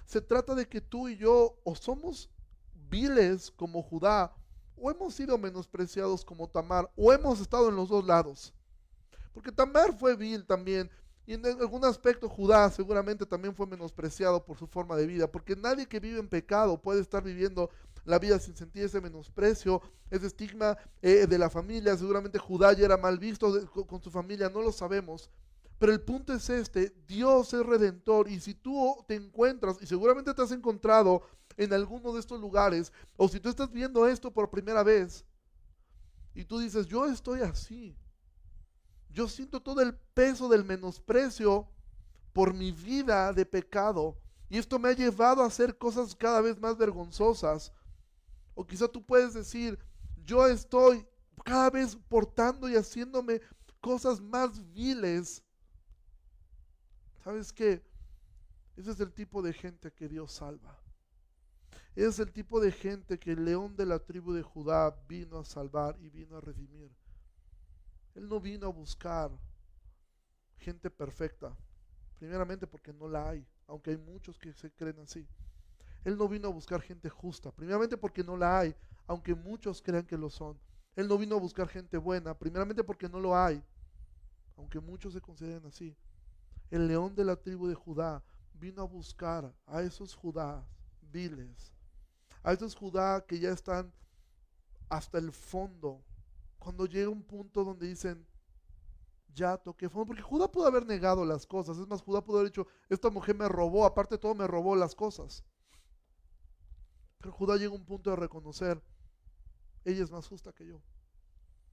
Se trata de que tú y yo o somos viles como Judá, o hemos sido menospreciados como Tamar, o hemos estado en los dos lados. Porque Tamar fue vil también, y en algún aspecto Judá seguramente también fue menospreciado por su forma de vida, porque nadie que vive en pecado puede estar viviendo la vida sin sentir ese menosprecio, ese estigma eh, de la familia. Seguramente Judá ya era mal visto con, su familia, no lo sabemos. Pero el punto es este, Dios es redentor y si tú te encuentras, y seguramente te has encontrado en alguno de estos lugares, o si tú estás viendo esto por primera vez, y tú dices, yo estoy así, yo siento todo el peso del menosprecio por mi vida de pecado. Y esto me ha llevado a hacer cosas cada vez más vergonzosas. O quizá tú puedes decir, yo estoy cada vez portando y haciéndome cosas más viles. ¿Sabes qué? Ese es el tipo de gente que Dios salva. Ese es el tipo de gente que el león de la tribu de Judá vino a salvar y vino a redimir. Él no vino a buscar gente perfecta, primeramente porque no la hay, aunque hay muchos que se creen así. Él no vino a buscar gente justa, primeramente porque no la hay, aunque muchos crean que lo son. Él no vino a buscar gente buena, primeramente porque no lo hay, aunque muchos se consideren así. El león de la tribu de Judá vino a buscar a esos Judá viles, a esos Judá que ya están hasta el fondo cuando llega un punto donde dicen, ya toqué fondo, porque Judá pudo haber negado las cosas, es más, Judá pudo haber dicho, esta mujer me robó, aparte de todo me robó las cosas. Pero Judá llega a un punto de reconocer, ella es más justa que yo.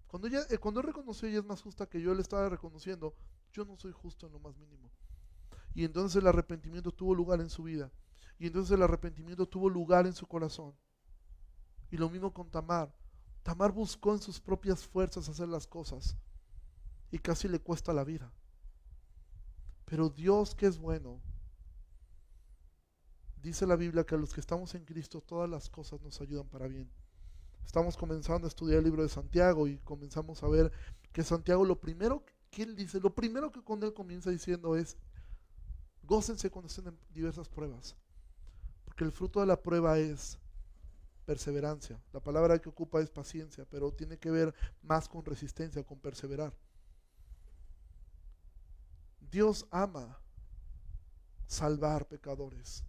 Cuando, ella, eh, cuando él reconoció ella es más justa que yo, él estaba reconociendo, yo no soy justo en lo más mínimo. Y entonces el arrepentimiento tuvo lugar en su vida. Y entonces el arrepentimiento tuvo lugar en su corazón. Y lo mismo con Tamar. Tamar buscó en sus propias fuerzas hacer las cosas y casi le cuesta la vida. Pero Dios que es bueno, dice la Biblia que a los que estamos en Cristo todas las cosas nos ayudan para bien. Estamos comenzando a estudiar el libro de Santiago y comenzamos a ver que Santiago lo primero él dice, lo primero que con él comienza diciendo es, gócense cuando estén en diversas pruebas, porque el fruto de la prueba es perseverancia. La palabra que ocupa es paciencia, pero tiene que ver más con resistencia, con perseverar. Dios ama salvar pecadores.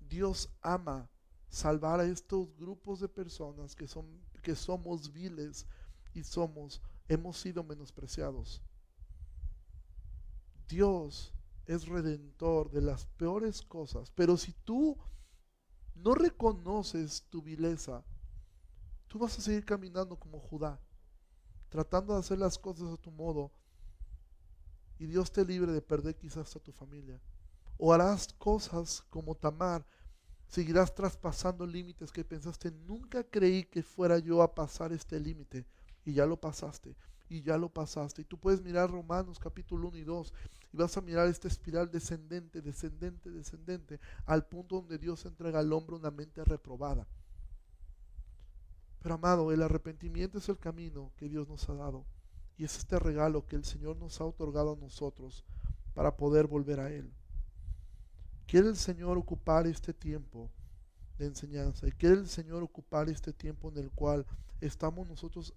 Dios ama salvar a estos grupos de personas que, son, que somos viles y somos, hemos sido menospreciados. Dios es redentor de las peores cosas, pero si tú no reconoces tu vileza, tú vas a seguir caminando como Judá, tratando de hacer las cosas a tu modo, y Dios te libre de perder quizás a tu familia. O harás cosas como Tamar, seguirás traspasando límites que pensaste, nunca creí que fuera yo a pasar este límite, y ya lo pasaste y ya lo pasaste. Y tú puedes mirar Romanos capítulo 1 y 2 y vas a mirar esta espiral descendente, descendente, descendente, al punto donde Dios entrega al hombre una mente reprobada. Pero amado, el arrepentimiento es el camino que Dios nos ha dado y es este regalo que el Señor nos ha otorgado a nosotros para poder volver a Él. Quiere el Señor ocupar este tiempo de enseñanza y quiere el Señor ocupar este tiempo en el cual estamos nosotros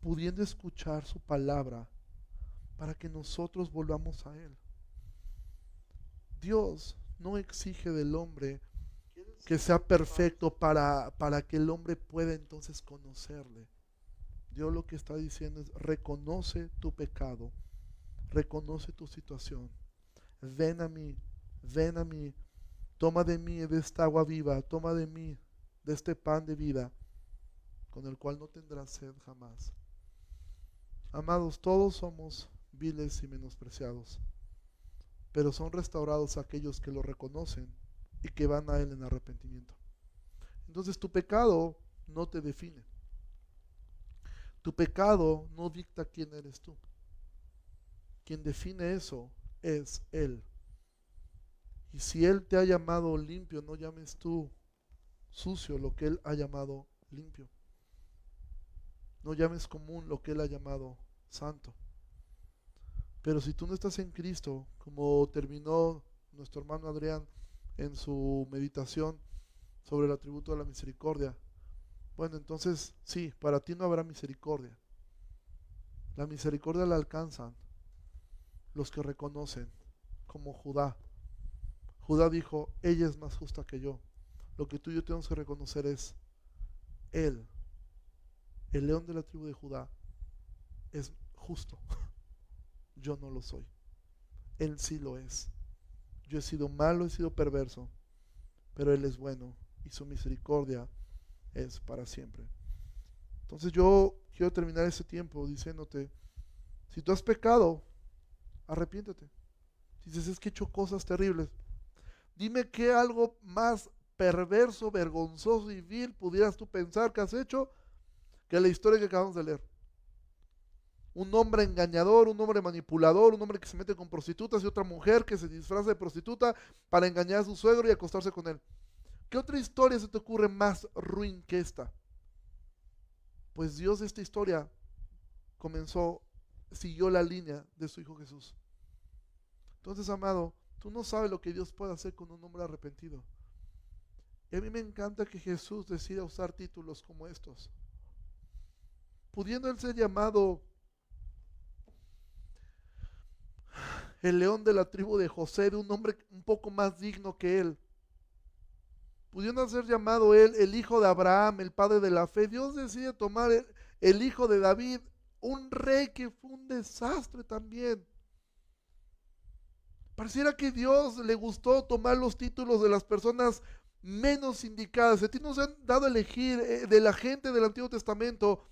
pudiendo escuchar su palabra para que nosotros volvamos a Él. Dios no exige del hombre que sea perfecto para, para que el hombre pueda entonces conocerle. Dios lo que está diciendo es, reconoce tu pecado, reconoce tu situación, ven a mí, ven a mí, toma de mí de esta agua viva, toma de mí de este pan de vida, con el cual no tendrás sed jamás. Amados, todos somos viles y menospreciados, pero son restaurados aquellos que lo reconocen y que van a Él en arrepentimiento. Entonces tu pecado no te define. Tu pecado no dicta quién eres tú. Quien define eso es Él. Y si Él te ha llamado limpio, no llames tú sucio lo que Él ha llamado limpio. No llames común lo que Él ha llamado santo. Pero si tú no estás en Cristo, como terminó nuestro hermano Adrián en su meditación sobre el atributo de la misericordia, bueno, entonces sí, para ti no habrá misericordia. La misericordia la alcanzan los que reconocen, como Judá. Judá dijo, ella es más justa que yo. Lo que tú y yo tenemos que reconocer es, él, el león de la tribu de Judá, es justo. Yo no lo soy. Él sí lo es. Yo he sido malo, he sido perverso, pero Él es bueno y su misericordia es para siempre. Entonces yo quiero terminar ese tiempo diciéndote, si tú has pecado, arrepiéntete. Dices, es que he hecho cosas terribles, dime qué algo más perverso, vergonzoso y vil pudieras tú pensar que has hecho que la historia que acabamos de leer. Un hombre engañador, un hombre manipulador, un hombre que se mete con prostitutas y otra mujer que se disfraza de prostituta para engañar a su suegro y acostarse con él. ¿Qué otra historia se te ocurre más ruin que esta? Pues Dios esta historia comenzó, siguió la línea de su Hijo Jesús. Entonces, amado, tú no sabes lo que Dios puede hacer con un hombre arrepentido. Y a mí me encanta que Jesús decida usar títulos como estos. Pudiendo él ser llamado el león de la tribu de José, de un hombre un poco más digno que él pudiendo ser llamado él el hijo de Abraham, el padre de la fe, Dios decide tomar el, hijo de David, un rey que fue un desastre también. Pareciera que Dios le gustó tomar los títulos de las personas menos indicadas. A ti nos han dado a elegir eh, de la gente del Antiguo Testamento.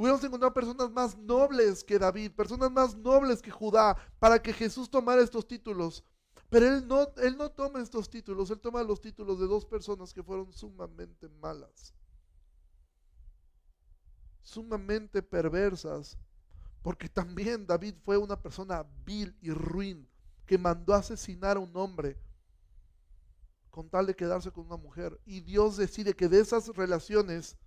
Hubiéramos encontrado personas más nobles que David, personas más nobles que Judá, para que Jesús tomara estos títulos. Pero él no, él no toma estos títulos, él toma los títulos de dos personas que fueron sumamente malas, sumamente perversas, porque también David fue una persona vil y ruin que mandó asesinar a un hombre con tal de quedarse con una mujer. Y Dios decide que de esas relaciones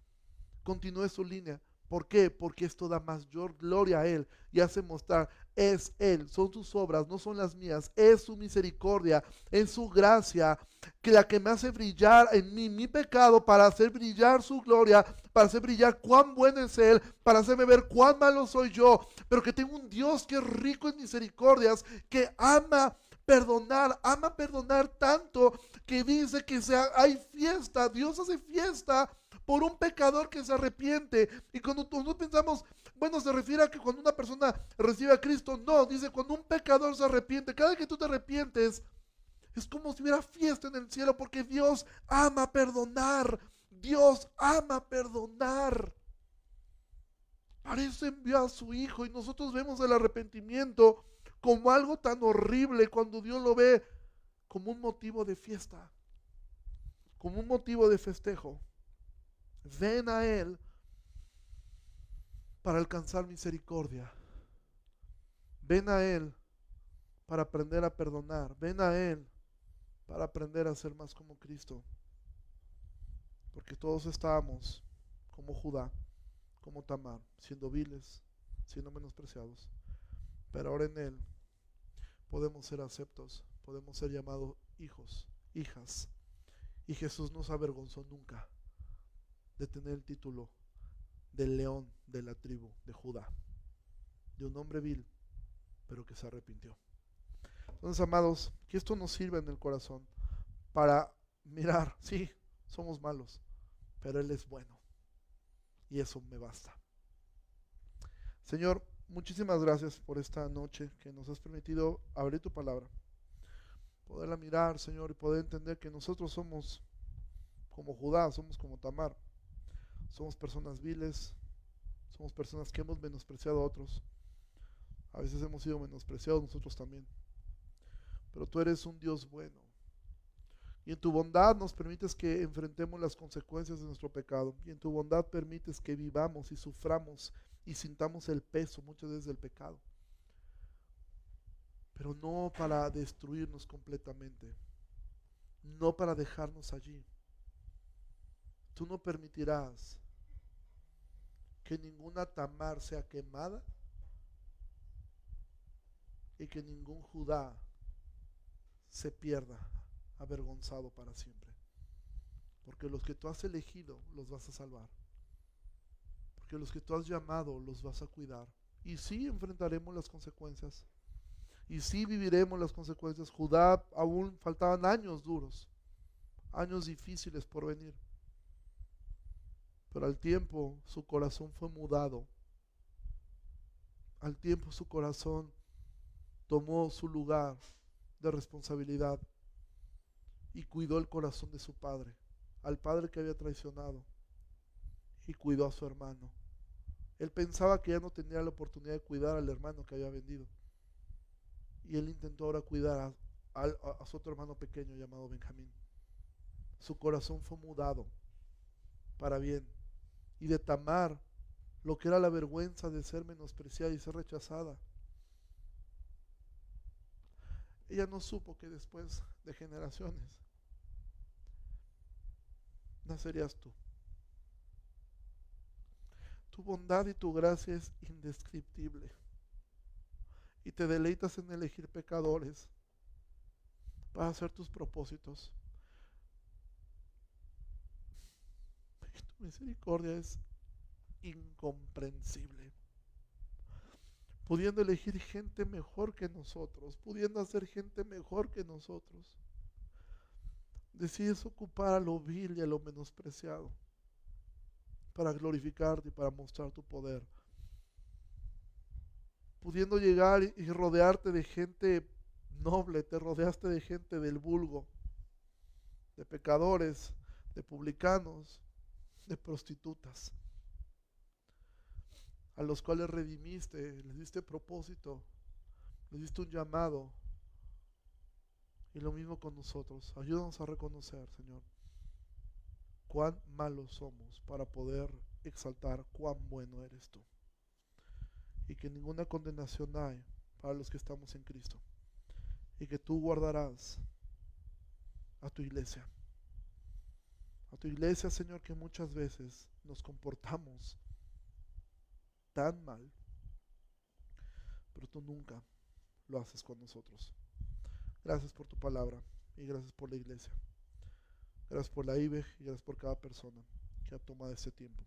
continúe su línea. ¿Por qué? Porque esto da mayor gloria a Él y hace mostrar, es Él, son sus obras, no son las mías, es su misericordia, es su gracia, que la que me hace brillar en mí mi pecado para hacer brillar su gloria, para hacer brillar cuán bueno es Él, para hacerme ver cuán malo soy yo, pero que tengo un Dios que es rico en misericordias, que ama perdonar, ama perdonar tanto que dice que sea, hay fiesta, Dios hace fiesta por un pecador que se arrepiente. Y cuando nosotros pensamos, bueno, se refiere a que cuando una persona recibe a Cristo, no, dice cuando un pecador se arrepiente, cada vez que tú te arrepientes, es como si hubiera fiesta en el cielo porque Dios ama perdonar. Dios ama perdonar. Para eso envió a su Hijo y nosotros vemos el arrepentimiento como algo tan horrible cuando Dios lo ve como un motivo de fiesta, como un motivo de festejo. Ven a Él para alcanzar misericordia. Ven a Él para aprender a perdonar. Ven a Él para aprender a ser más como Cristo. Porque todos estábamos como Judá, como Tamar, siendo viles, siendo menospreciados. Pero ahora en Él podemos ser aceptos podemos ser llamados hijos, hijas. Y Jesús no se avergonzó nunca de tener el título del león de la tribu de Judá, de un hombre vil, pero que se arrepintió. Entonces, amados, que esto nos sirva en el corazón para mirar, sí, somos malos, pero Él es bueno. Y eso me basta. Señor, muchísimas gracias por esta noche que nos has permitido abrir tu palabra. Poderla mirar, Señor, y poder entender que nosotros somos como Judá, somos como Tamar. Somos personas viles, somos personas que hemos menospreciado a otros. A veces hemos sido menospreciados nosotros también. Pero tú eres un Dios bueno. Y en tu bondad nos permites que enfrentemos las consecuencias de nuestro pecado. Y en tu bondad permites que vivamos y suframos y sintamos el peso muchas veces del pecado. Pero no para destruirnos completamente. No para dejarnos allí. Tú no permitirás que ninguna Tamar sea quemada y que ningún Judá se pierda avergonzado para siempre. Porque los que tú has elegido los vas a salvar. Porque los que tú has llamado los vas a cuidar. Y sí enfrentaremos las consecuencias. Y sí viviremos las consecuencias. Judá aún faltaban años duros. Años difíciles por venir. Pero al tiempo su corazón fue mudado. Al tiempo su corazón tomó su lugar de responsabilidad y cuidó el corazón de su padre, al padre que había traicionado, y cuidó a su hermano. Él pensaba que ya no tenía la oportunidad de cuidar al hermano que había vendido. Y él intentó ahora cuidar a, su otro hermano pequeño llamado Benjamín. Su corazón fue mudado para bien. Y de Tamar, lo que era la vergüenza de ser menospreciada y ser rechazada, ella no supo que después de generaciones nacerías tú. Tu bondad y tu gracia es indescriptible. Y te deleitas en elegir pecadores para hacer tus propósitos. Y tu misericordia es incomprensible pudiendo elegir gente mejor que nosotros, pudiendo hacer gente mejor que nosotros. Decides ocupar a lo vil y a lo menospreciado para glorificarte y para mostrar tu poder. Pudiendo llegar y rodearte de gente noble, te rodeaste de gente del vulgo, de pecadores, de publicanos, de prostitutas a los cuales redimiste, les diste propósito, les diste un llamado. Y lo mismo con nosotros. Ayúdanos a reconocer, Señor, cuán malos somos para poder exaltar cuán bueno eres tú. Y que ninguna condenación hay para los que estamos en Cristo. Y que tú guardarás a tu iglesia. A tu iglesia, Señor, que muchas veces nos comportamos tan mal, pero tú nunca lo haces con nosotros. Gracias por tu palabra y gracias por la iglesia. Gracias por la IBE y gracias por cada persona que ha tomado este tiempo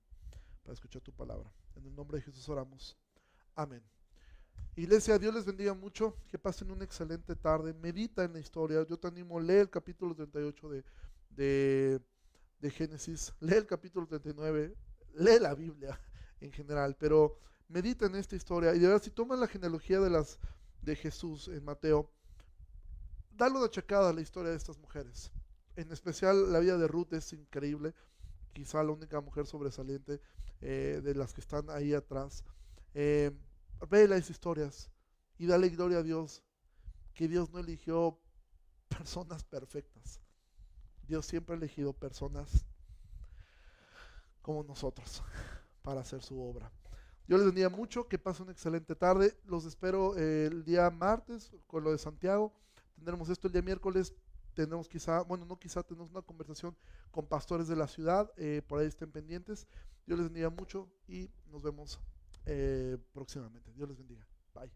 para escuchar tu palabra. En el nombre de Jesús oramos. Amén. Iglesia, Dios les bendiga mucho. Que pasen una excelente tarde. Medita en la historia. Yo te animo, lee el capítulo 38 de, de, de Génesis. Lee el capítulo 39. Lee la Biblia en general, pero medita en esta historia y de verdad si tomas la genealogía de las de Jesús en Mateo, dale una checada a la historia de estas mujeres. En especial la vida de Ruth es increíble, quizá la única mujer sobresaliente eh, de las que están ahí atrás. Eh, ve las historias y dale gloria a Dios, que Dios no eligió personas perfectas. Dios siempre ha elegido personas como nosotros para hacer su obra. Yo les bendiga mucho, que pasen una excelente tarde. Los espero eh, el día martes con lo de Santiago. Tendremos esto el día miércoles. Tendremos quizá, bueno, no quizá, tenemos una conversación con pastores de la ciudad. Eh, por ahí estén pendientes. Dios les bendiga mucho y nos vemos eh, próximamente. Dios les bendiga. Bye.